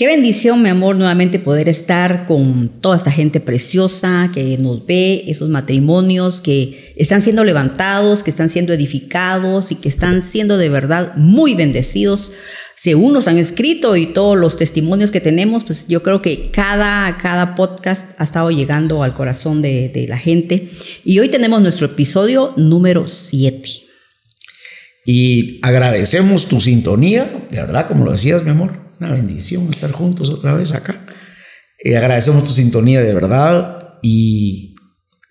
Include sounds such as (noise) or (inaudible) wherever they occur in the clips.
Qué bendición, mi amor, nuevamente poder estar con toda esta gente preciosa que nos ve, esos matrimonios que están siendo levantados, que están siendo edificados y que están siendo de verdad muy bendecidos. Si unos han escrito y todos los testimonios que tenemos, pues yo creo que cada, cada podcast ha estado llegando al corazón de, de la gente. Y hoy tenemos nuestro episodio número 7. Y agradecemos tu sintonía, de verdad, como lo decías, mi amor una bendición estar juntos otra vez acá. Eh, agradecemos tu sintonía de verdad y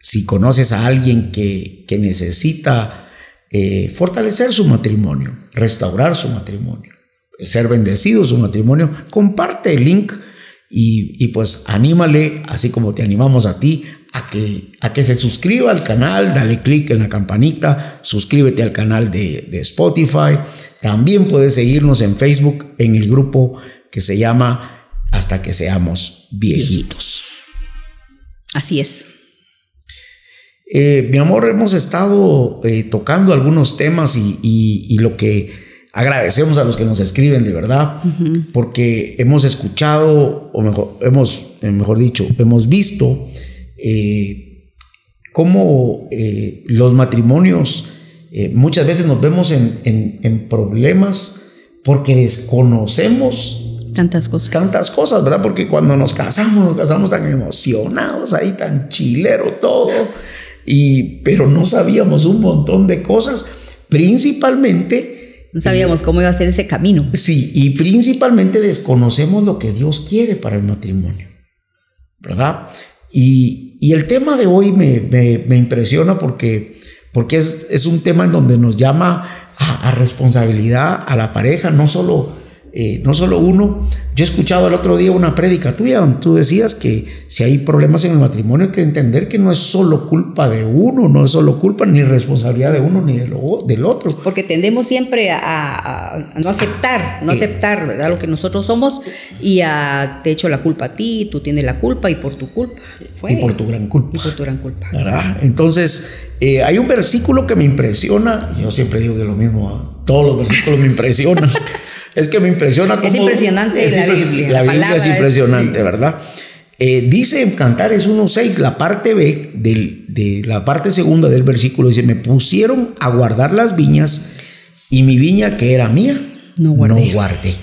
si conoces a alguien que, que necesita eh, fortalecer su matrimonio, restaurar su matrimonio, ser bendecido su matrimonio, comparte el link y, y, pues anímale, así como te animamos a ti, a que, a que se suscriba al canal, dale click en la campanita, suscríbete al canal de, de Spotify, también puedes seguirnos en Facebook en el grupo que se llama Hasta que seamos viejitos. Así es. Eh, mi amor, hemos estado eh, tocando algunos temas y, lo que agradecemos a los que nos escriben de verdad, porque hemos escuchado, o mejor, hemos, eh, mejor dicho, hemos visto cómo los matrimonios eh, muchas veces nos vemos en, problemas porque desconocemos tantas cosas. Tantas cosas, ¿verdad? Porque cuando nos casamos, nos casamos tan emocionados, ahí tan chilero todo, y, pero no sabíamos un montón de cosas, principalmente... No sabíamos cómo iba a ser ese camino. Sí, y principalmente desconocemos lo que Dios quiere para el matrimonio, ¿verdad? Y, el tema de hoy me, me impresiona porque porque es, un tema en donde nos llama a responsabilidad a la pareja, no solo eh, no solo uno. Yo he escuchado el otro día una prédica tuya donde tú decías que si hay problemas en el matrimonio hay que entender que no es solo culpa de uno, no es solo culpa ni responsabilidad de uno ni de lo, del otro. Porque tendemos siempre a, no aceptar, no eh, aceptar ¿verdad? lo que nosotros somos y a, te echo la culpa a ti, tú tienes la culpa y por tu culpa. Y por tu gran culpa. Y por tu gran culpa. Entonces, eh, hay un versículo que me impresiona, yo siempre digo que lo mismo, todos los versículos me impresionan. (laughs) Es que me impresiona cómo... Es impresionante la Biblia. La, Biblia es impresionante, ¿verdad? Eh, dice en Cantares 1.6, la parte B de la parte segunda del versículo, dice, me pusieron a guardar las viñas y mi viña que era mía, no guardé.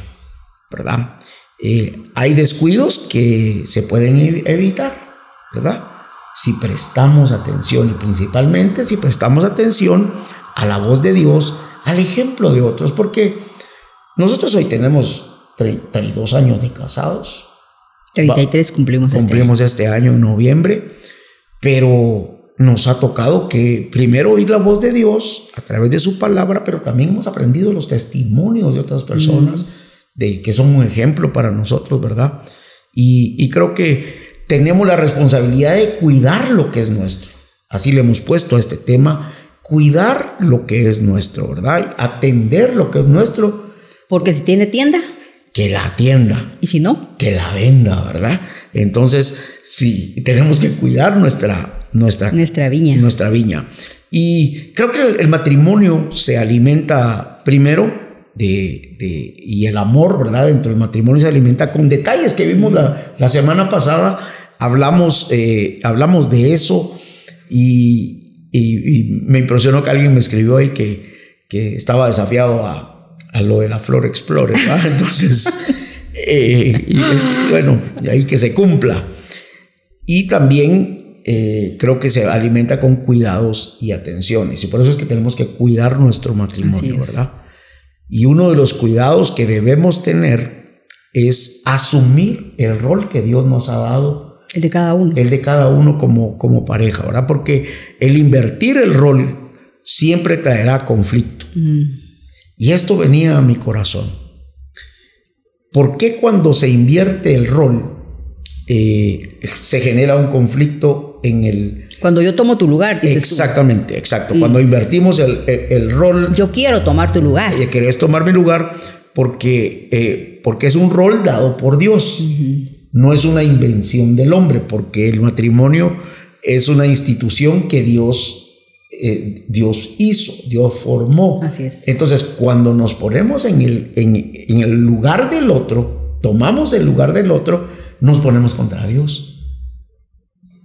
¿Verdad? Eh, hay descuidos que se pueden evitar, ¿verdad? Si prestamos atención y principalmente si prestamos atención a la voz de Dios, al ejemplo de otros, porque nosotros hoy tenemos 32 años de casados. 33 cumplimos, este cumplimos este año. en noviembre, pero nos ha tocado que primero oír la voz de Dios a través de su palabra, pero también hemos aprendido los testimonios de otras personas de que son un ejemplo para nosotros, ¿verdad? Y, y creo que tenemos la responsabilidad de cuidar lo que es nuestro. Así le hemos puesto a este tema, cuidar lo que es nuestro, ¿verdad? Atender lo que es nuestro porque si tiene tienda. Que la tienda. ¿Y si no? Que la venda, ¿verdad? Entonces, sí, tenemos que cuidar nuestra, nuestra, nuestra viña. Nuestra viña. Y creo que el, matrimonio se alimenta primero de, de, y el amor, ¿verdad? Dentro del matrimonio se alimenta con detalles que vimos la, la semana pasada. Hablamos, eh, hablamos de eso y, y, y, me impresionó que alguien me escribió ahí que, que estaba desafiado a, a lo de la Flor Explorer. (laughs) Entonces, eh, y, bueno, ahí que se cumpla. Y también eh, creo que se alimenta con cuidados y atenciones. Y por eso es que tenemos que cuidar nuestro matrimonio, ¿verdad? Y uno de los cuidados que debemos tener es asumir el rol que Dios nos ha dado. El de cada uno. El de cada uno como, como pareja, ¿verdad? Porque el invertir el rol siempre traerá conflicto. Mm. Y esto venía a mi corazón. ¿Por qué cuando se invierte el rol eh, se genera un conflicto en el... Cuando yo tomo tu lugar, dices Exactamente, exacto. Cuando invertimos el, rol... Yo quiero tomar tu lugar. Y querés tomar mi lugar porque, eh, porque es un rol dado por Dios. No es una invención del hombre, porque el matrimonio es una institución que Dios eh, Dios hizo, Dios formó. Así es. Entonces, cuando nos ponemos en el, en, el lugar del otro, tomamos el lugar del otro, nos ponemos contra Dios.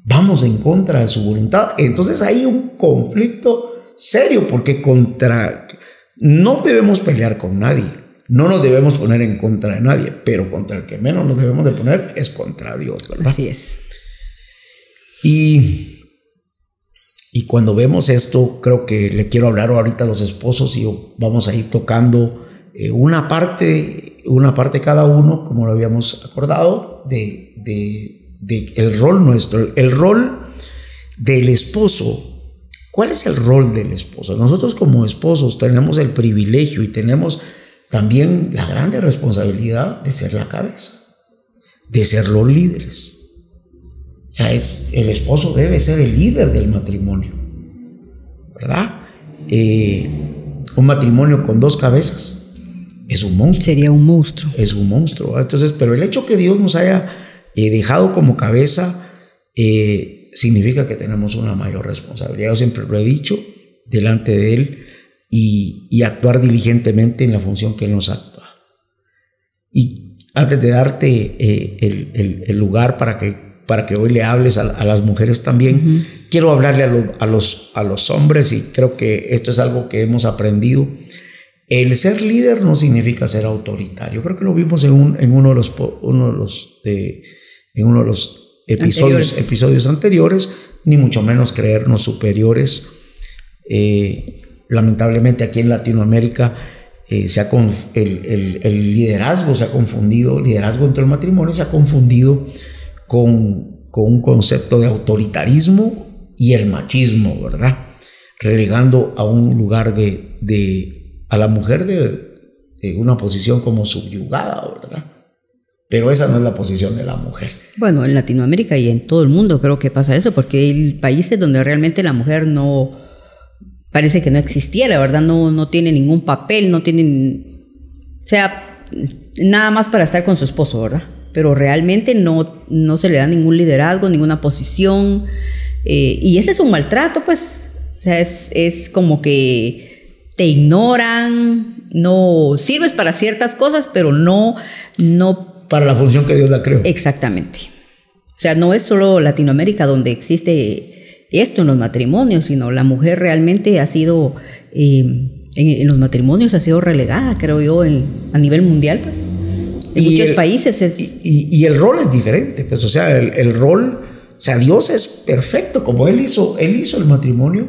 Vamos en contra de su voluntad. Entonces hay un conflicto serio porque contra... No debemos pelear con nadie. No nos debemos poner en contra de nadie, pero contra el que menos nos debemos de poner es contra Dios, ¿verdad? Así es. Y, y cuando vemos esto, creo que le quiero hablar ahorita a los esposos y vamos a ir tocando eh, una parte, una parte cada uno, como lo habíamos acordado, de, de, de el rol nuestro, el rol del esposo. ¿Cuál es el rol del esposo? Nosotros como esposos tenemos el privilegio y tenemos también la grande responsabilidad de ser la cabeza, de ser los líderes. O sea, es, el esposo debe ser el líder del matrimonio, ¿verdad? Eh, un matrimonio con dos cabezas es un monstruo. Sería un monstruo. Es un monstruo. Entonces, pero el hecho que Dios nos haya eh, dejado como cabeza eh, significa que tenemos una mayor responsabilidad. Yo siempre lo he dicho delante de Él y, actuar diligentemente en la función que Él nos actúa. Y antes de darte el, lugar para que, para que hoy le hables a, las mujeres también, quiero hablarle a, los, a los hombres y creo que esto es algo que hemos aprendido el ser líder no significa ser autoritario. Creo que lo vimos en, uno de los, uno de los, en uno de los episodios anteriores. episodios anteriores, ni mucho menos creernos superiores. Eh, lamentablemente aquí en Latinoamérica eh, se ha el, el, liderazgo se ha confundido, liderazgo dentro del matrimonio se ha confundido con, con un concepto de autoritarismo y el machismo, ¿verdad? Relegando a un lugar de, de a la mujer de, una posición como subyugada, ¿verdad? Pero esa no es la posición de la mujer. Bueno, en Latinoamérica y en todo el mundo creo que pasa eso, porque hay países donde realmente la mujer no parece que no existiera, ¿verdad? No, no tiene ningún papel, no tiene, o sea, nada más para estar con su esposo, ¿verdad? Pero realmente no, no se le da ningún liderazgo, ninguna posición. Eh, y ese es un maltrato, pues. O sea, es, es como que te ignoran, no sirves para ciertas cosas, pero no, no para la función que Dios la creó. Exactamente. O sea, no es solo Latinoamérica donde existe esto en los matrimonios, sino la mujer realmente ha sido eh, en, los matrimonios ha sido relegada, creo yo, a nivel mundial, pues. En muchos países es... Y, el rol es diferente, pues, o sea, el, el, rol, o sea, Dios es perfecto, como Él hizo, Él hizo el matrimonio,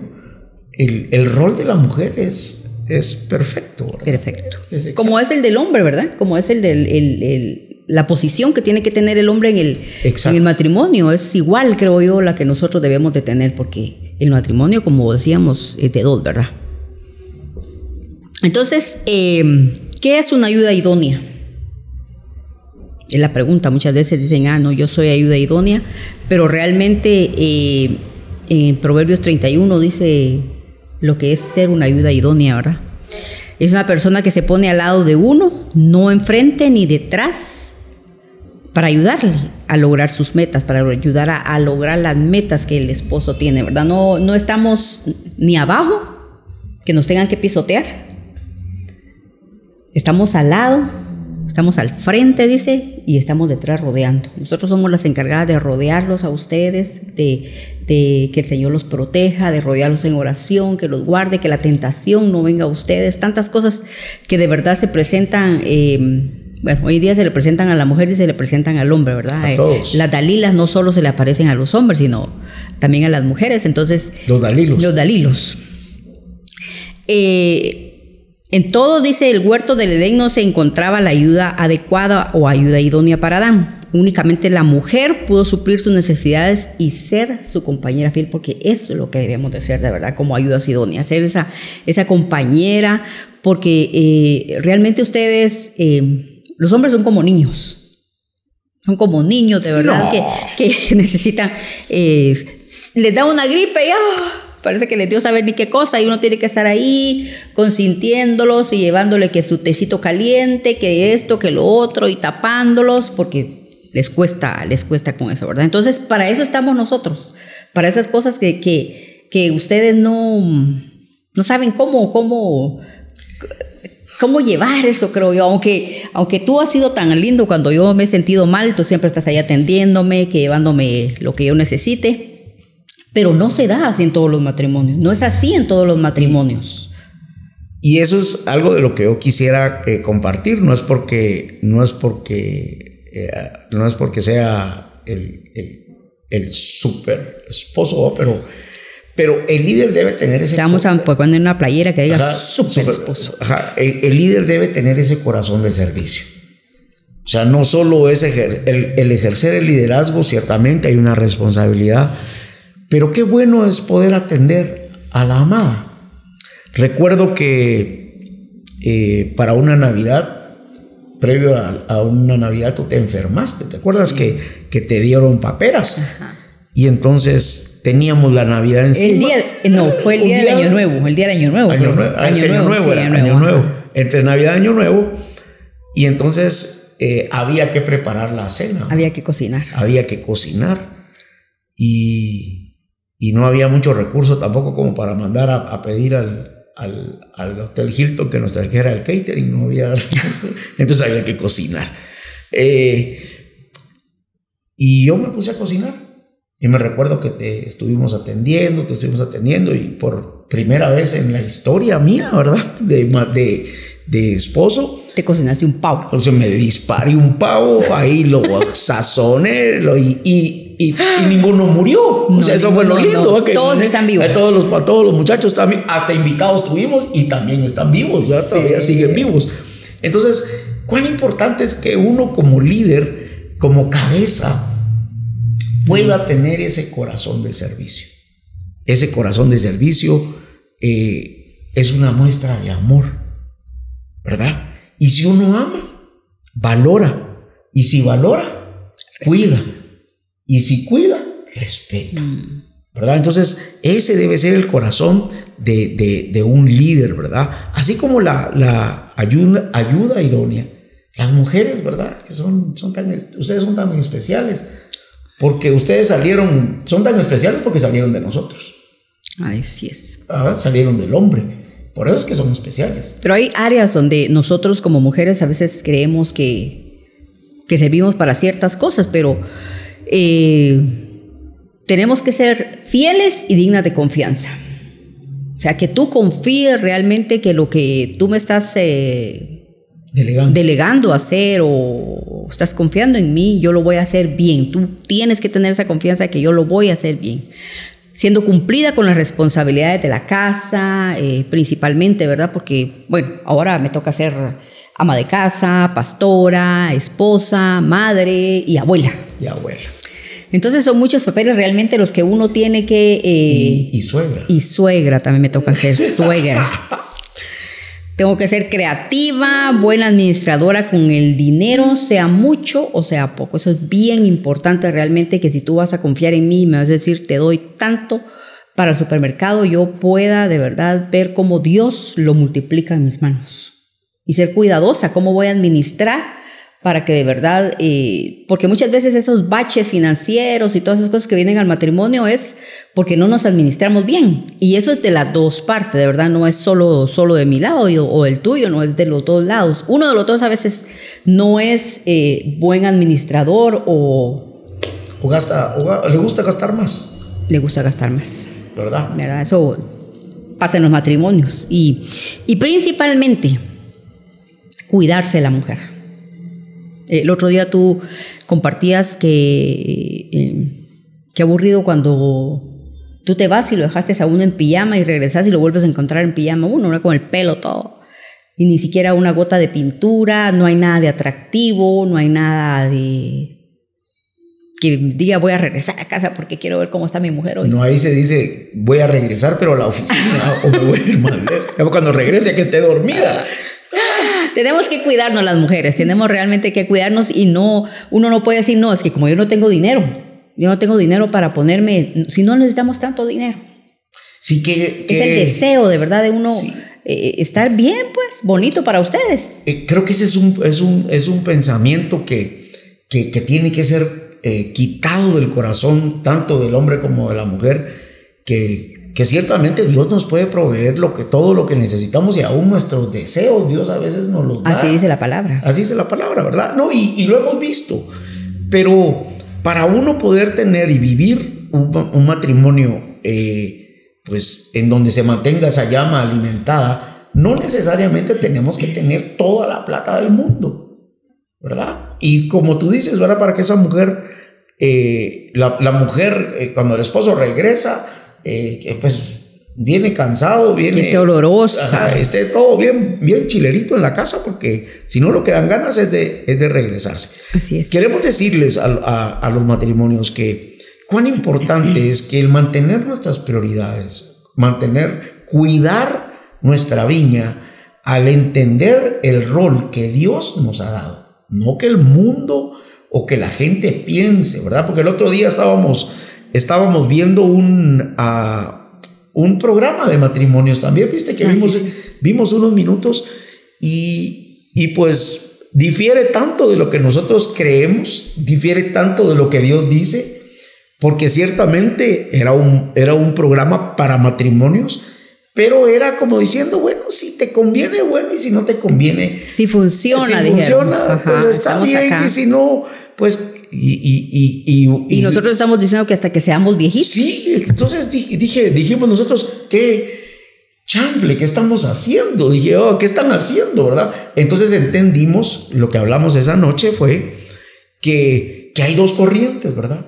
el, el rol de la mujer es, es perfecto. Perfecto. Como es el del hombre, ¿verdad? Como es el de la posición que tiene que tener el hombre en el, en el matrimonio. Es igual, creo yo, la que nosotros debemos de tener, porque el matrimonio, como decíamos, es de dos, ¿verdad? Entonces, em, ¿qué es una ayuda idónea? Es la pregunta. Muchas veces dicen, ah, no, yo soy ayuda idónea, pero realmente eh, en Proverbios 31 dice lo que es ser una ayuda idónea, ¿verdad? Es una persona que se pone al lado de uno, no enfrente ni detrás, para ayudarle a lograr sus metas, para ayudar a, lograr las metas que el esposo tiene, ¿verdad? No, no estamos ni abajo, que nos tengan que pisotear. Estamos al lado, estamos al frente, dice, y estamos detrás rodeando. Nosotros somos las encargadas de rodearlos a ustedes, de, de que el Señor los proteja, de rodearlos en oración, que los guarde, que la tentación no venga a ustedes, tantas cosas que de verdad se presentan. Eh, bueno, hoy día se le presentan a la mujer y se le presentan al hombre, ¿verdad? A todos. las dalilas no solo se le aparecen a los hombres, sino también a las mujeres. Entonces, los dalilos. Los dalilos. Eh, en todo, dice, el huerto del Edén no se encontraba la ayuda adecuada o ayuda idónea para Adán. Únicamente la mujer pudo suplir sus necesidades y ser su compañera fiel, porque eso es lo que debemos de ser, de verdad, como ayuda idónea, ser esa, esa compañera, porque eh, realmente ustedes, eh, los hombres son como niños, son como niños, de verdad, que, (laughs) necesitan, eh, les da una gripe y... ¡ah! Parece que les dio saber ni qué cosa y uno tiene que estar ahí consintiéndolos y llevándole que su tecito caliente, que esto, que lo otro y tapándolos porque les cuesta, les cuesta con eso, ¿verdad? Entonces, para eso estamos nosotros, para esas cosas que, que, que ustedes no, no saben cómo, cómo, cómo llevar eso, creo yo. Aunque, aunque tú has sido tan lindo cuando yo me he sentido mal, tú siempre estás ahí atendiéndome, que llevándome lo que yo necesite. Pero no se da así en todos los matrimonios. No es así en todos los matrimonios. Y eso es algo de lo que yo quisiera eh, compartir. No es porque, no es porque, eh, no es porque sea el, el, el super esposo, pero, pero el líder debe tener ese. Estamos poniendo una playera que diga super, esposo. el, líder debe tener ese corazón de servicio. O sea, no solo es el, el ejercer el liderazgo, ciertamente hay una responsabilidad, pero qué bueno es poder atender a la amada. Recuerdo que eh, para una Navidad, previo a, una Navidad, tú te enfermaste. ¿Te acuerdas que, que, te dieron paperas? Y entonces teníamos la Navidad encima. El día, no, fue el día, del Año Nuevo. El día del Año Nuevo. Año, nuevo, año, nuevo, año, nuevo, Entre Navidad y Año Nuevo. Y entonces eh, había que preparar la cena. Había que cocinar. Había que cocinar. Y, y no había mucho recurso tampoco como para mandar a pedir al, al, al, Hotel Hilton que nos trajera el catering, no había, (laughs) entonces había que cocinar. Eh, y yo me puse a cocinar. Y me recuerdo que te estuvimos atendiendo, te estuvimos atendiendo y por primera vez en la historia mía, ¿verdad? De, de, de esposo. Te cocinaste un pavo. Entonces me disparé un pavo, ahí lo (laughs) sazoné lo, y y, ninguno murió. o sea, eso fue lo lindo. todos están vivos. Todos los, todos los muchachos también, hasta invitados tuvimos y también están vivos, todavía siguen vivos. Entonces, cuán importante es que uno como líder, como cabeza, pueda tener ese corazón de servicio. Ese corazón de servicio eh, es una muestra de amor, ¿verdad? Y si uno ama, valora. Y si valora, cuida. Y si cuida, respeta. Mm. ¿Verdad? Entonces, ese debe ser el corazón de, de, un líder, ¿verdad? Así como la, la ayuda, ayuda, idónea. Las mujeres, ¿verdad? Que son, son tan, ustedes son tan especiales. Porque ustedes salieron, son tan especiales porque salieron de nosotros. Así es. Ah, salieron del hombre. Por eso es que son especiales. Pero hay áreas donde nosotros como mujeres a veces creemos que, que servimos para ciertas cosas, pero eh, tenemos que ser fieles y dignas de confianza. O sea, que tú confíes realmente que lo que tú me estás eh, delegando. delegando a hacer o estás confiando en mí, yo lo voy a hacer bien. Tú tienes que tener esa confianza que yo lo voy a hacer bien. Siendo cumplida con las responsabilidades de la casa, eh, principalmente, ¿verdad? Porque, bueno, ahora me toca ser ama de casa, pastora, esposa, madre y abuela. Y abuela. Entonces son muchos papeles realmente los que uno tiene que... Eh, y, suegra. Y suegra, también me toca ser (laughs) suegra. Tengo que ser creativa, buena administradora con el dinero, sea mucho o sea poco. Eso es bien importante realmente que si tú vas a confiar en mí, me vas a decir, te doy tanto para el supermercado, yo pueda de verdad ver cómo Dios lo multiplica en mis manos. Y ser cuidadosa, cómo voy a administrar para que de verdad, eh, porque muchas veces esos baches financieros y todas esas cosas que vienen al matrimonio es porque no nos administramos bien. Y eso es de las dos partes, de verdad, no es solo, solo de mi lado o del tuyo, no es de los dos lados. Uno de los dos a veces no es eh, buen administrador o... O gasta, o le gusta gastar más. Le gusta gastar más. ¿Verdad? ¿Verdad? Eso pasa en los matrimonios. Y, y principalmente, cuidarse la mujer el otro día tú compartías que eh, qué aburrido cuando tú te vas y lo dejaste a uno en pijama y regresas y lo vuelves a encontrar en pijama uno, con el pelo todo. Y ni siquiera una gota de pintura, no hay nada de atractivo, no hay nada de que diga voy a regresar a casa porque quiero ver cómo está mi mujer hoy. No, ahí se dice voy a regresar pero a la oficina (laughs) o me voy a ir mal. Cuando regrese que esté dormida. (laughs) tenemos que cuidarnos las mujeres, tenemos realmente que cuidarnos y no, uno no puede decir, no, es que como yo no tengo dinero, yo no tengo dinero para ponerme, si no necesitamos tanto dinero. Sí que... es el deseo de verdad de uno eh, estar bien, pues, bonito para ustedes. Eh, creo que ese es un, es un, es un pensamiento que, que, tiene que ser eh, quitado del corazón tanto del hombre como de la mujer que, que ciertamente Dios nos puede proveer lo que, todo lo que necesitamos y aún nuestros deseos, Dios a veces nos los da. Así dice la palabra. Así dice la palabra, ¿verdad? No, y, y lo hemos visto. Pero para uno poder tener y vivir un, un matrimonio, eh, pues en donde se mantenga esa llama alimentada, no necesariamente tenemos que tener toda la plata del mundo, ¿verdad? Y como tú dices, ¿verdad? Para que esa mujer, eh, la, la, mujer, eh, cuando el esposo regresa, eh, pues viene cansado, viene... Que esté olorosa. Ajá, esté todo bien, bien chilerito en la casa, porque si no lo que dan ganas es de, es de regresarse. Así es. Queremos decirles a, a, a los matrimonios que cuán importante es que el mantener nuestras prioridades, mantener, cuidar nuestra viña, al entender el rol que Dios nos ha dado, no que el mundo o que la gente piense, ¿verdad? Porque el otro día estábamos, estábamos viendo un... Uh, un programa de matrimonios también, viste que ah, vimos, sí, vimos unos minutos y, y pues difiere tanto de lo que nosotros creemos, difiere tanto de lo que Dios dice, porque ciertamente era un, era un programa para matrimonios, pero era como diciendo, bueno, si te conviene, bueno, y si no te conviene. Si funciona, si funciona, Ajá, pues está bien, acá. y si no, pues y, y, y, y, nosotros estamos diciendo que hasta que seamos viejitos. Sí, entonces dije, dije dijimos nosotros, ¿qué chanfle? ¿Qué estamos haciendo? Dije, oh, ¿qué están haciendo? ¿Verdad? Entonces entendimos, lo que hablamos esa noche fue que, que hay dos corrientes, ¿verdad?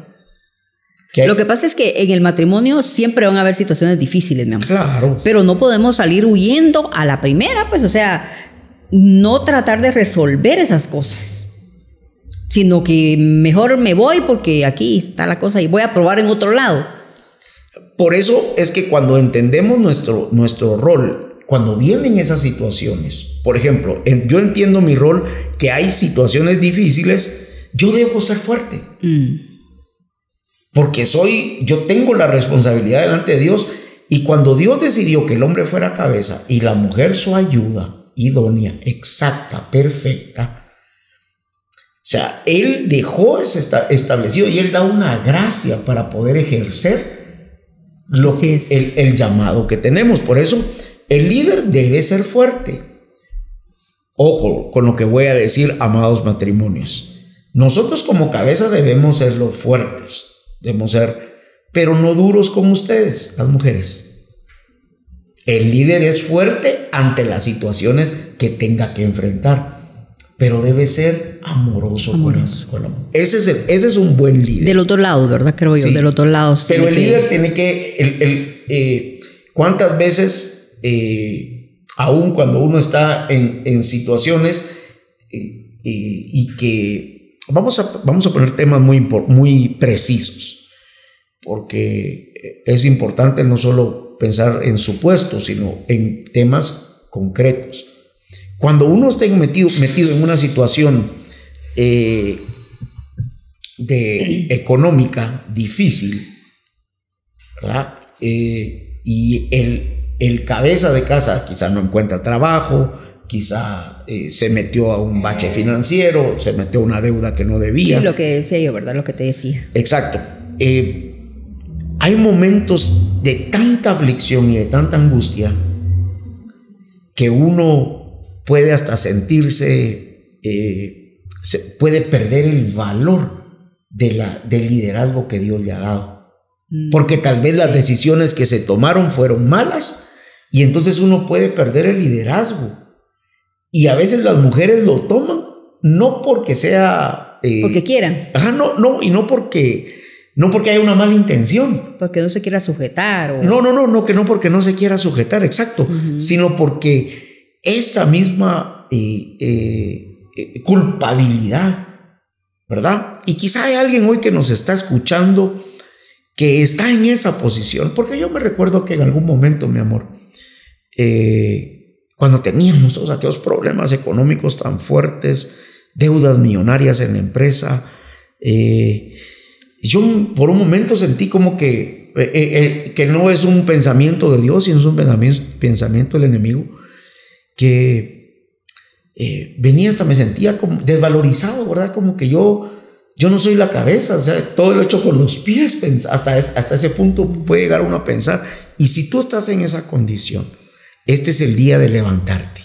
Que lo que pasa es que en el matrimonio siempre van a haber situaciones difíciles, mi amor. Claro. Pero no podemos salir huyendo a la primera, pues, o sea, no tratar de resolver esas cosas sino que mejor me voy porque aquí está la cosa y voy a probar en otro lado. Por eso es que cuando entendemos nuestro, nuestro rol, cuando vienen esas situaciones, por ejemplo, en, yo entiendo mi rol, que hay situaciones difíciles, yo debo ser fuerte. Mm. Porque soy, yo tengo la responsabilidad delante de Dios. Y cuando Dios decidió que el hombre fuera cabeza y la mujer su ayuda idónea, exacta, perfecta, o sea, Él dejó ese establecido y Él da una gracia para poder ejercer lo que, el, el llamado que tenemos. Por eso, el líder debe ser fuerte. Ojo con lo que voy a decir, amados matrimonios. Nosotros como cabeza debemos ser los fuertes, debemos ser, pero no duros como ustedes, las mujeres. El líder es fuerte ante las situaciones que tenga que enfrentar pero debe ser amoroso, amoroso. Con, con ese, es el, ese es un buen líder. Del otro lado, ¿verdad? Creo yo, sí. del otro lado. Pero el que... líder tiene que, el, eh, ¿cuántas veces, eh, aún cuando uno está en, en situaciones eh, y que, vamos a, vamos a poner temas muy, muy precisos, porque es importante no solo pensar en supuestos, sino en temas concretos. Cuando uno está metido, metido en una situación eh, de económica difícil, ¿verdad? Eh, y el, el, cabeza de casa quizá no encuentra trabajo, quizá eh, se metió a un bache financiero, se metió a una deuda que no debía. Sí, lo que decía yo, ¿verdad? Lo que te decía. Exacto. Eh, hay momentos de tanta aflicción y de tanta angustia que uno puede hasta sentirse, eh, se puede perder el valor de la, del liderazgo que Dios le ha dado. Mm. Porque tal vez las decisiones que se tomaron fueron malas y entonces uno puede perder el liderazgo. Y a veces las mujeres lo toman no porque sea... Eh, porque quieran. Ajá, no, no, y no porque... No porque haya una mala intención. Porque no se quiera sujetar. O... No, no, no, no, que no porque no se quiera sujetar, exacto. Uh -huh. Sino porque esa misma eh, eh, eh, culpabilidad, ¿verdad? Y quizá hay alguien hoy que nos está escuchando que está en esa posición, porque yo me recuerdo que en algún momento, mi amor, cuando teníamos aquellos problemas económicos tan fuertes, deudas millonarias en la empresa, yo por un momento sentí como que, que no es un pensamiento de Dios, sino es un pensamiento, pensamiento del enemigo que eh, venía hasta me sentía como desvalorizado, ¿verdad? Como que yo yo no soy la cabeza, o sea, todo lo hecho con los pies, hasta, hasta ese punto puede llegar uno a pensar. Y si tú estás en esa condición, este es el día de levantarte.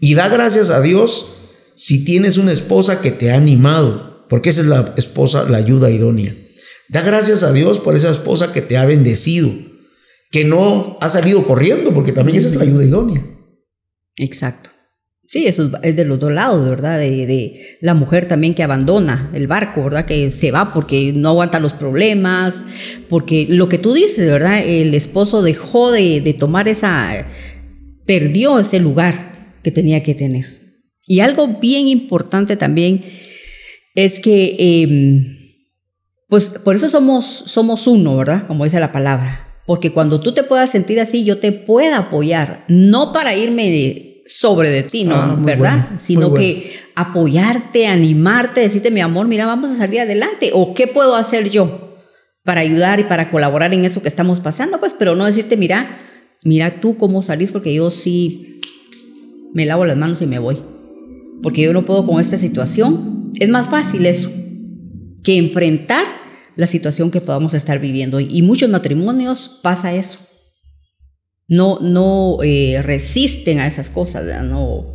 Y da gracias a Dios si tienes una esposa que te ha animado, porque esa es la esposa, la ayuda idónea. Da gracias a Dios por esa esposa que te ha bendecido, que no ha salido corriendo, porque también esa es la ayuda idónea. Exacto. Sí, eso es de los dos lados, ¿verdad? De, la mujer también que abandona el barco, ¿verdad? Que se va porque no aguanta los problemas, porque lo que tú dices, ¿verdad? El esposo dejó de, tomar esa, perdió ese lugar que tenía que tener. Y algo bien importante también es que, em, pues por eso somos, somos uno, ¿verdad? Como dice la palabra. Porque cuando tú te puedas sentir así, yo te pueda apoyar, no para irme de sobre de ti, ¿no? Ah, ¿Verdad? Sino que apoyarte, animarte, decirte, mi amor, mira, vamos a salir adelante. ¿O qué puedo hacer yo para ayudar y para colaborar en eso que estamos pasando? Pues, pero no decirte, mira, mira tú cómo salís, porque yo sí me lavo las manos y me voy. Porque yo no puedo con esta situación. Es más fácil eso que enfrentar la situación que podamos estar viviendo. Y muchos matrimonios pasa eso no, no eh, resisten a esas cosas, no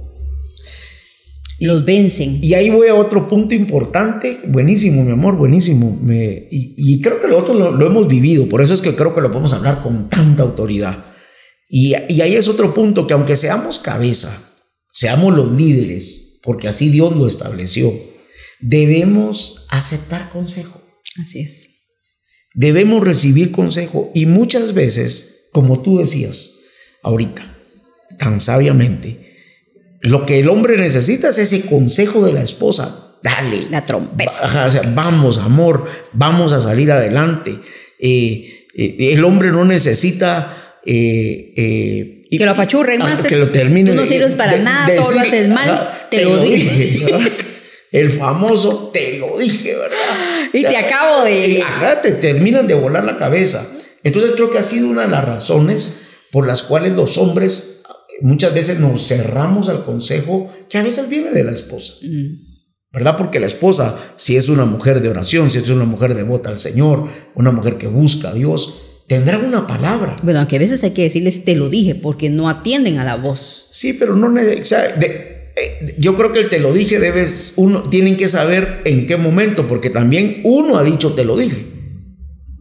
los vencen. Y ahí voy a otro punto importante, buenísimo, mi amor, buenísimo. Me, y, creo que lo otro lo, hemos vivido, por eso es que creo que lo podemos hablar con tanta autoridad. Y, y ahí es otro punto, que aunque seamos cabeza, seamos los líderes, porque así Dios lo estableció, debemos aceptar consejo. Así es. Debemos recibir consejo y muchas veces como tú decías ahorita, tan sabiamente, lo que el hombre necesita es ese consejo de la esposa. Dale. La trompeta. vamos, amor, vamos a salir adelante. Eh, eh, el hombre no necesita... Eh, que lo apachurren más. Que lo termine. Tú no sirves para nada, todo lo haces mal, te, lo, dije. El famoso te lo dije, ¿verdad? (gasps) Y te acabo de... Ajá, te terminan de volar la cabeza. Entonces creo que ha sido una de las razones por las cuales los hombres muchas veces nos cerramos al consejo que a veces viene de la esposa. Mm. ¿Verdad? Porque la esposa, si es una mujer de oración, si es una mujer devota al Señor, una mujer que busca a Dios, tendrá una palabra. Bueno, aunque a veces hay que decirles te lo dije porque no atienden a la voz. Sí, pero no, o sea, eh, yo creo que el te lo dije debes, uno, tienen que saber en qué momento, porque también uno ha dicho te lo dije.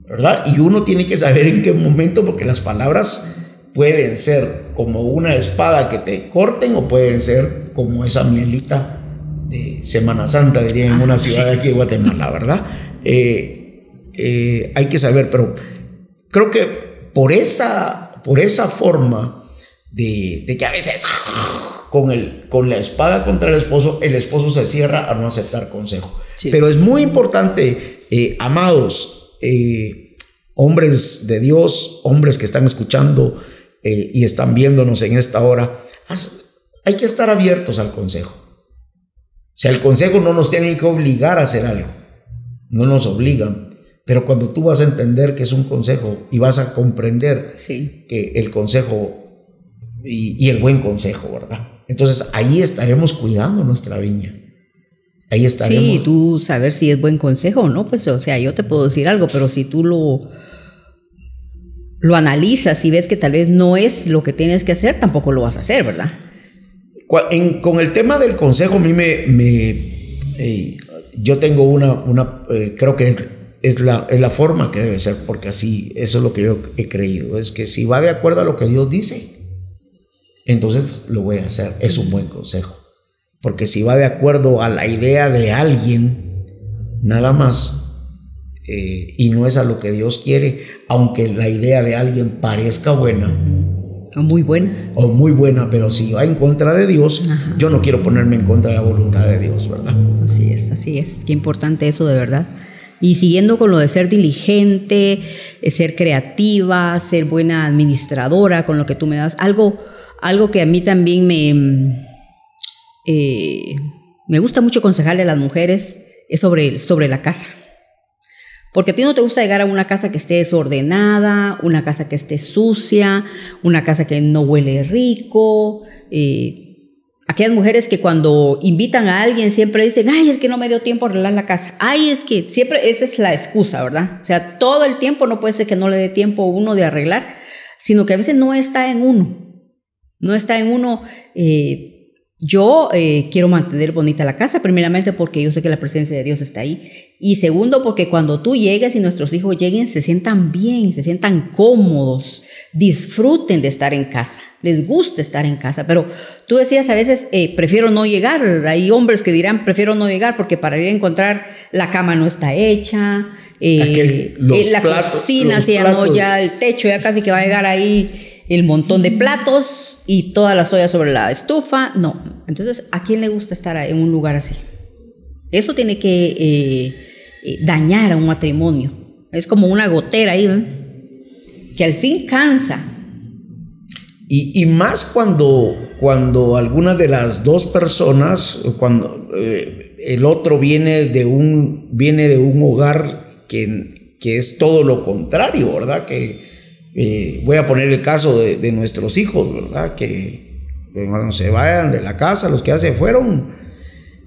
¿verdad? Y uno tiene que saber en qué momento, porque las palabras pueden ser como una espada que te corten o pueden ser como esa mielita de Semana Santa, diría en una ciudad de aquí de Guatemala, ¿verdad? Eh, eh, hay que saber, pero creo que por esa, por esa forma de, que a veces con, el, con la espada contra el esposo, el esposo se cierra a no aceptar consejo. Pero es muy importante, eh, amados, eh, hombres de Dios, hombres que están escuchando eh, y están viéndonos en esta hora, hay que estar abiertos al consejo. O sea, el consejo no nos tiene que obligar a hacer algo, no nos obligan, pero cuando tú vas a entender que es un consejo y vas a comprender que el consejo y, el buen consejo, ¿verdad? Entonces ahí estaremos cuidando nuestra viña. Ahí estaremos. Sí, tú saber si es buen consejo o no, pues o sea, yo te puedo decir algo, pero si tú lo, lo analizas y ves que tal vez no es lo que tienes que hacer, tampoco lo vas a hacer, ¿verdad? con el tema del consejo, a mí me... me eh, yo tengo una, una eh, creo que es la, es la forma que debe ser, porque así, eso es lo que yo he creído, es que si va de acuerdo a lo que Dios dice, entonces lo voy a hacer, es un buen consejo. Porque si va de acuerdo a la idea de alguien, nada más, eh, y no es a lo que Dios quiere, aunque la idea de alguien parezca buena. O muy buena. O muy buena, pero si va en contra de Dios, yo no quiero ponerme en contra de la voluntad de Dios, ¿verdad? Así es, así es. Qué importante eso de verdad. Y siguiendo con lo de ser diligente, eh, ser creativa, ser buena administradora con lo que tú me das, algo, algo que a mí también me, eh, me gusta mucho aconsejarle a las mujeres es sobre, sobre la casa. Porque a ti no te gusta llegar a una casa que esté desordenada, una casa que esté sucia, una casa que no huele rico. Eh, aquellas mujeres que cuando invitan a alguien siempre dicen, ay, es que no me dio tiempo a arreglar la casa. Ay, es que siempre esa es la excusa, ¿verdad? O sea, todo el tiempo no puede ser que no le dé tiempo a uno de arreglar, sino que a veces no está en uno. No está en uno. Eh, yo eh, quiero mantener bonita la casa, primeramente porque yo sé que la presencia de Dios está ahí. Y segundo, porque cuando tú llegues y nuestros hijos lleguen, se sientan bien, se sientan cómodos, disfruten de estar en casa, les gusta estar en casa. Pero tú decías a veces, eh, prefiero no llegar. Hay hombres que dirán, prefiero no llegar porque para ir a encontrar la cama no está hecha, eh, la cocina se no, ya el techo ya casi que va a llegar ahí el montón de platos y toda la soya sobre la estufa. No. Entonces, ¿a quién le gusta estar en un lugar así? Eso tiene que eh, eh, dañar a un matrimonio. Es como una gotera ahí, que al fin cansa. Y, más cuando, cuando alguna de las dos personas, cuando eh, el otro viene de un, viene de un hogar que, que es todo lo contrario, ¿verdad? Que, eh, voy a poner el caso de, nuestros hijos, ¿verdad? Que, cuando se vayan de la casa, los que ya se fueron,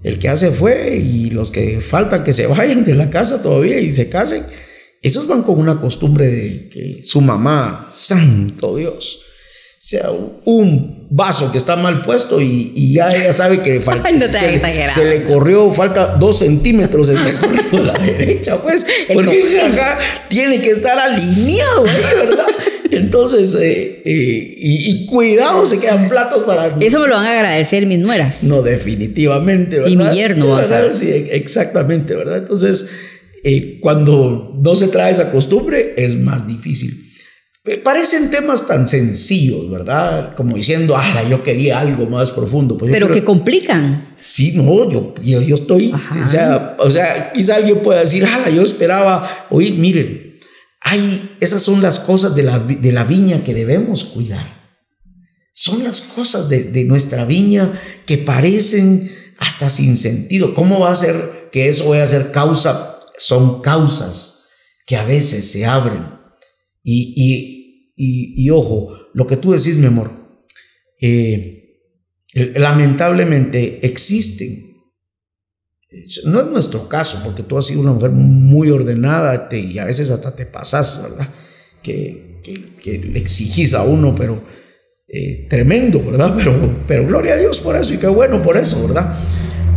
el que ya se fue y los que faltan que se (laughs) vayan de la casa todavía y se casen, esos van con una costumbre de que su mamá, santo Dios, sea un vaso que está mal puesto y, ya ella sabe que (laughs) falta, se, le corrió, falta dos centímetros este a la (laughs) derecha, pues, porque acá tiene que estar alineado, ¿verdad? Entonces, eh, eh, y, cuidado, se quedan platos para... (laughs) Eso me lo van a agradecer mis nueras. No, definitivamente, ¿verdad? Y mi yerno, ¿verdad? Sí, exactamente, ¿verdad? Entonces, eh, cuando no se trae esa costumbre, es más difícil. Parecen temas tan sencillos, ¿verdad? Como diciendo, ah, yo quería algo más profundo. Pues Pero que complican. Sí, no, yo, yo, estoy, o sea, o sea, quizá alguien pueda decir, ah, yo esperaba oír, miren, hay, esas son las cosas de la, de la viña que debemos cuidar. Son las cosas de, de nuestra viña que parecen hasta sin sentido. ¿Cómo va a ser que eso vaya a ser causa? Son causas que a veces se abren y, y, ojo, lo que tú decís, mi amor, eh, lamentablemente existen. No es nuestro caso, porque tú has sido una mujer muy ordenada y a veces hasta te pasas, ¿verdad? Que, que, le exigís a uno, pero eh, tremendo, ¿verdad? (laughs) Pero, pero gloria a Dios por eso y qué bueno por eso, ¿verdad?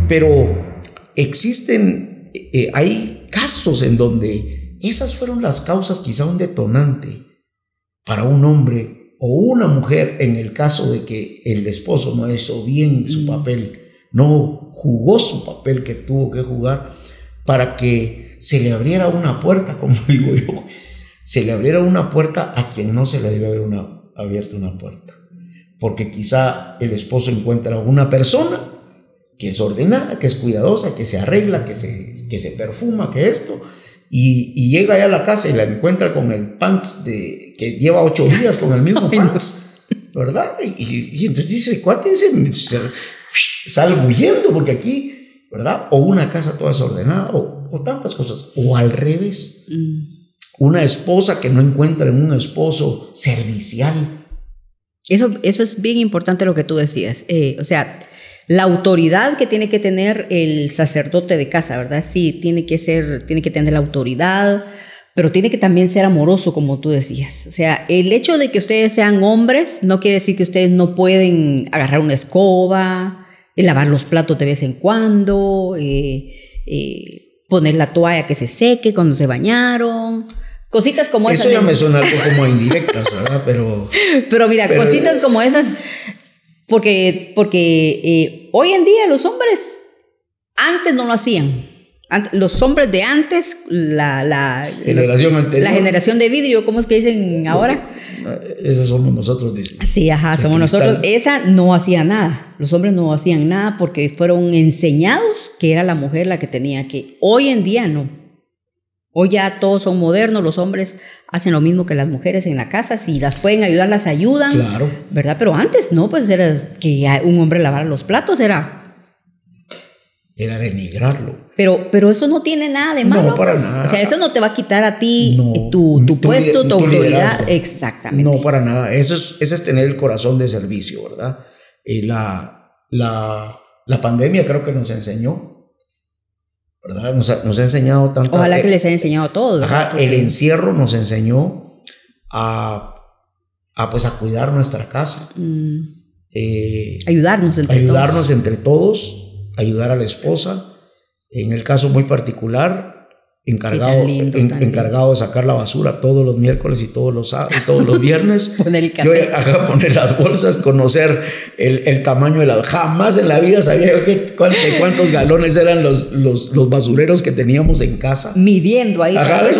Pero existen, eh, hay casos en donde esas fueron las causas, quizá un detonante para un hombre o una mujer en el caso de que el esposo no hizo bien su mm. papel, no jugó su papel que tuvo que jugar para que se le abriera una puerta, (laughs) como digo yo, se le abriera una puerta a quien no se le debe haber una, abierto una puerta. Porque quizá el esposo encuentra una persona que es ordenada, que es cuidadosa, que se arregla, que se, que se perfuma, que esto, y, llega ya a la casa y la encuentra con el pants de, que lleva ocho días con el mismo (laughs) pants, ¿verdad? Y, entonces dice. Sale huyendo porque aquí, ¿verdad? O una casa toda desordenada, o, o tantas cosas, o al revés. Mm. Una esposa que no encuentra en un esposo servicial. Eso, eso es bien importante lo que tú decías. Eh, o sea, la autoridad que tiene que tener el sacerdote de casa, ¿verdad? Sí, tiene que ser, tiene que tener la autoridad, pero tiene que también ser amoroso, como tú decías. O sea, el hecho de que ustedes sean hombres no quiere decir que ustedes no pueden agarrar una escoba, lavar los platos de vez en cuando, eh, eh, poner la toalla que se seque cuando se bañaron. Cositas como esas. Eso ya me (laughs) suena algo como indirectas, ¿verdad? Pero. (laughs) Pero mira, cositas como esas porque, porque eh, hoy en día los hombres antes no lo hacían. Los hombres de antes, la, la, generación, la generación de vidrio, ¿cómo es que dicen ahora? Esos somos nosotros, dicen. Sí, ajá, somos nosotros. Esa no hacía nada. Los hombres no hacían nada porque fueron enseñados que era la mujer la que tenía que. Hoy en día no. Hoy ya todos son modernos, los hombres hacen lo mismo que las mujeres en la casa, si las pueden ayudar, las ayudan. Claro. ¿Verdad? Pero antes no, pues era que un hombre lavara los platos, era... Era denigrarlo. Pero, pero eso no tiene nada de malo. No, para pues. nada. O sea, eso no te va a quitar a ti tu, puesto, tu, autoridad. Exactamente. No, para nada. Eso es, es tener el corazón de servicio, ¿verdad? Y la, la, la pandemia creo que nos enseñó, ¿verdad? Nos ha, nos ha enseñado tanto. Ojalá que les haya enseñado a todos. Ajá, el encierro nos enseñó a, a, pues, a cuidar nuestra casa. Mm. Eh, ayudarnos entre ayudarnos todos. entre todos, ayudar a la esposa. En el caso muy particular, encargado, encargado de sacar la basura todos los miércoles y todos los, todos los viernes. (laughs) poner el café. Yo ajá, poner las bolsas, conocer el, el, tamaño de las... Jamás en la vida sabía yo que, cuántos, cuántos galones eran los, los, los, basureros que teníamos en casa. Midiendo ahí. Ajá, (laughs)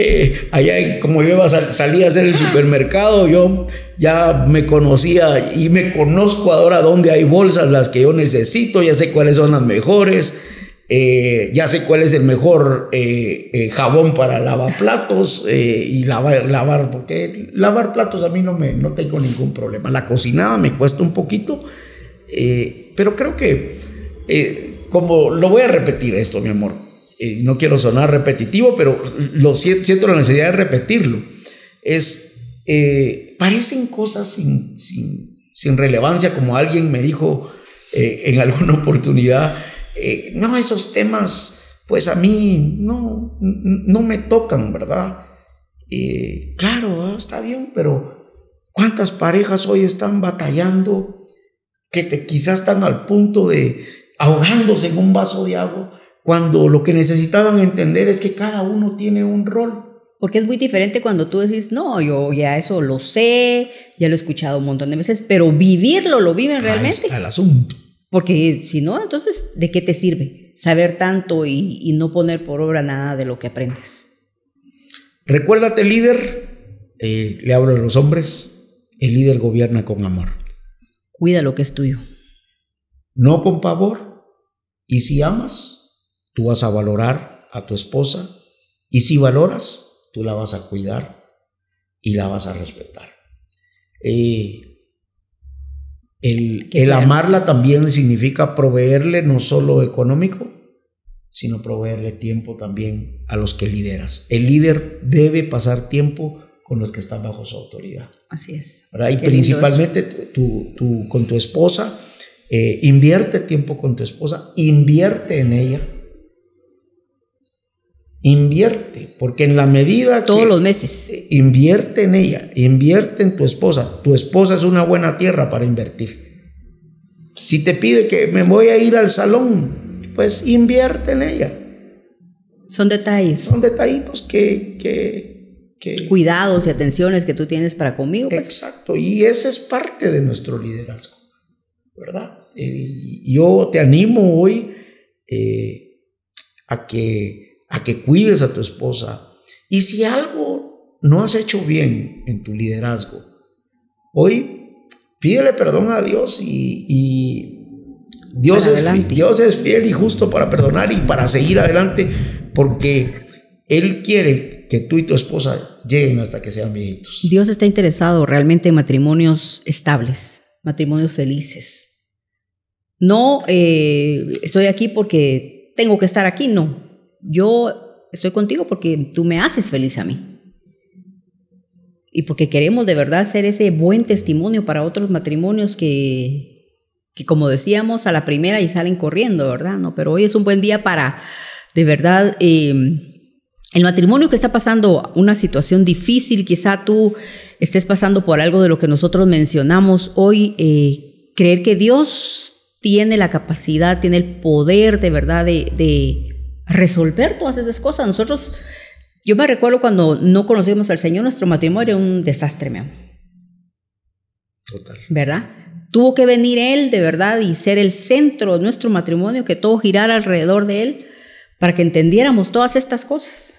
eh, allá como yo iba a salía a hacer el supermercado, yo ya me conocía y me conozco ahora dónde hay bolsas, las que yo necesito, ya sé cuáles son las mejores. Eh, ya sé cuál es el mejor eh, jabón para lavar platos (laughs) y lavar, lavar, porque lavar platos a mí no, me, no tengo ningún problema. La cocinada me cuesta un poquito, pero creo que, como lo voy a repetir esto, mi amor, no quiero sonar repetitivo, pero lo siento la necesidad de repetirlo. Es, parecen cosas sin, sin, sin, relevancia, como alguien me dijo en alguna (laughs) oportunidad. Eh, no, esos temas, pues a mí no, no me tocan, ¿verdad? Eh, claro, ah, está bien, pero ¿cuántas parejas hoy están batallando que te, quizás están al punto de ahogándose en un vaso de agua cuando lo que necesitaban entender es que cada uno tiene un rol? Porque es muy diferente cuando tú decís, no, yo ya eso lo sé, ya lo he escuchado un montón de veces, pero vivirlo, lo viven realmente. Ahí está el asunto. Porque si no, entonces, ¿de qué te sirve saber tanto y, no poner por obra nada de lo que aprendes? Recuérdate, líder, eh, le hablo a los hombres, el líder gobierna con amor. Cuida lo que es tuyo. No con pavor. Y si amas, tú vas a valorar a tu esposa. Y si valoras, tú la vas a cuidar y la vas a respetar. Eh, el, amarla también significa proveerle no solo económico, sino proveerle tiempo también a los que lideras. El líder debe pasar tiempo con los que están bajo su autoridad. Así es. Y principalmente tú, con tu esposa, eh, invierte tiempo con tu esposa, invierte en ella. Invierte, porque en la medida Todos los meses. Invierte en ella, invierte en tu esposa. Tu esposa es una buena tierra para invertir. Si te pide que me voy a ir al salón, pues invierte en ella. Son detalles. Son detallitos que, que, que Cuidados y atenciones que tú tienes para conmigo. Pues. Exacto, y ese es parte de nuestro liderazgo, ¿verdad? yo te animo hoy eh, a que a que cuides a tu esposa. Y si algo no has hecho bien en tu liderazgo, hoy pídele perdón a Dios y, Dios, es, Dios es fiel y justo para perdonar y para seguir adelante porque Él quiere que tú y tu esposa lleguen hasta que sean viejitos. Dios está interesado realmente en matrimonios estables, matrimonios felices. No eh, estoy aquí porque tengo que estar aquí, no yo estoy contigo porque tú me haces feliz a mí. Y porque queremos de verdad ser ese buen testimonio para otros matrimonios que, que como decíamos, a la primera y salen corriendo, ¿verdad? No, pero hoy es un buen día para, de verdad, em, el matrimonio que está pasando una situación difícil, quizá tú estés pasando por algo de lo que nosotros mencionamos hoy, eh, creer que Dios tiene la capacidad, tiene el poder de verdad de, de resolver todas esas cosas. Nosotros, yo me recuerdo cuando no conocíamos al Señor, nuestro matrimonio era un desastre, mi amor. Total. ¿Verdad? Tuvo que venir Él de verdad y ser el centro de nuestro matrimonio, que todo girara alrededor de Él, para que entendiéramos todas estas cosas.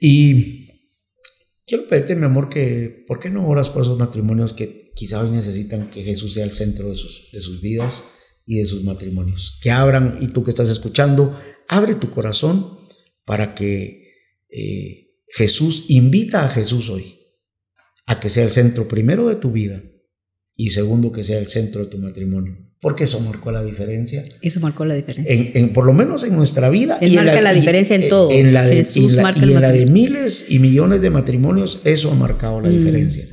Y quiero pedirte, mi amor, que ¿por qué no oras por esos matrimonios que quizá hoy necesitan que Jesús sea el centro de sus, de sus vidas? Y de sus matrimonios. Que abran, y tú que estás escuchando, abre tu corazón para que eh, Jesús invita a Jesús hoy a que sea el centro primero de tu vida y segundo que sea el centro de tu matrimonio. Porque eso marcó la diferencia. Eso marcó la diferencia. En, por lo menos en nuestra vida. y marca la, diferencia en todo. En la de, Jesús y marca y en la de miles y millones de matrimonios, eso ha marcado la mm. diferencia.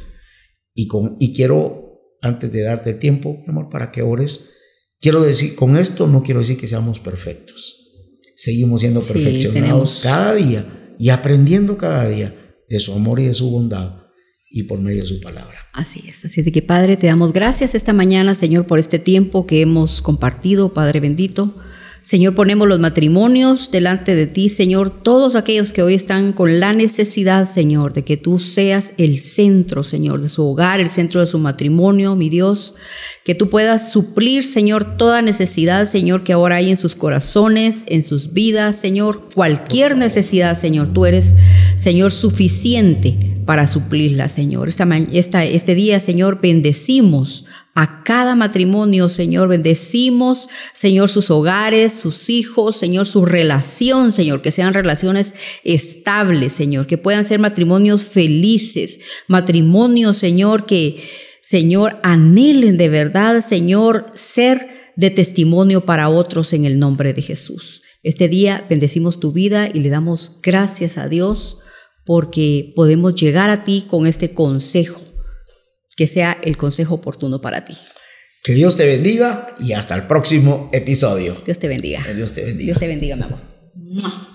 Y, con, y quiero antes de darte tiempo, mi amor, para que ores. Quiero decir, con esto no quiero decir que seamos perfectos. Seguimos siendo perfeccionados cada día y aprendiendo cada día de su amor y de su bondad y por medio de su palabra. Así es, así es de que Padre, te damos gracias esta mañana, Señor, por este tiempo que hemos compartido, Padre bendito. Señor, ponemos los matrimonios delante de ti, Señor, todos aquellos que hoy están con la necesidad, Señor, de que tú seas el centro, Señor, de su hogar, el centro de su matrimonio, mi Dios, que tú puedas suplir, Señor, toda necesidad, Señor, que ahora hay en sus corazones, en sus vidas, Señor, cualquier necesidad, Señor, tú eres, Señor, suficiente para suplirla, Señor. Esta, esta, este día, Señor, bendecimos a cada matrimonio, Señor. Bendecimos, Señor, sus hogares, sus hijos, Señor, su relación, Señor, que sean relaciones estables, Señor, que puedan ser matrimonios felices, matrimonios, Señor, que, Señor, anhelen de verdad, Señor, ser de testimonio para otros en el nombre de Jesús. Este día bendecimos tu vida y le damos gracias a Dios porque podemos llegar a ti con este consejo que sea el consejo oportuno para ti. Que Dios te bendiga y hasta el próximo episodio. Dios te bendiga. Que Dios te bendiga. Dios te bendiga, mi amor.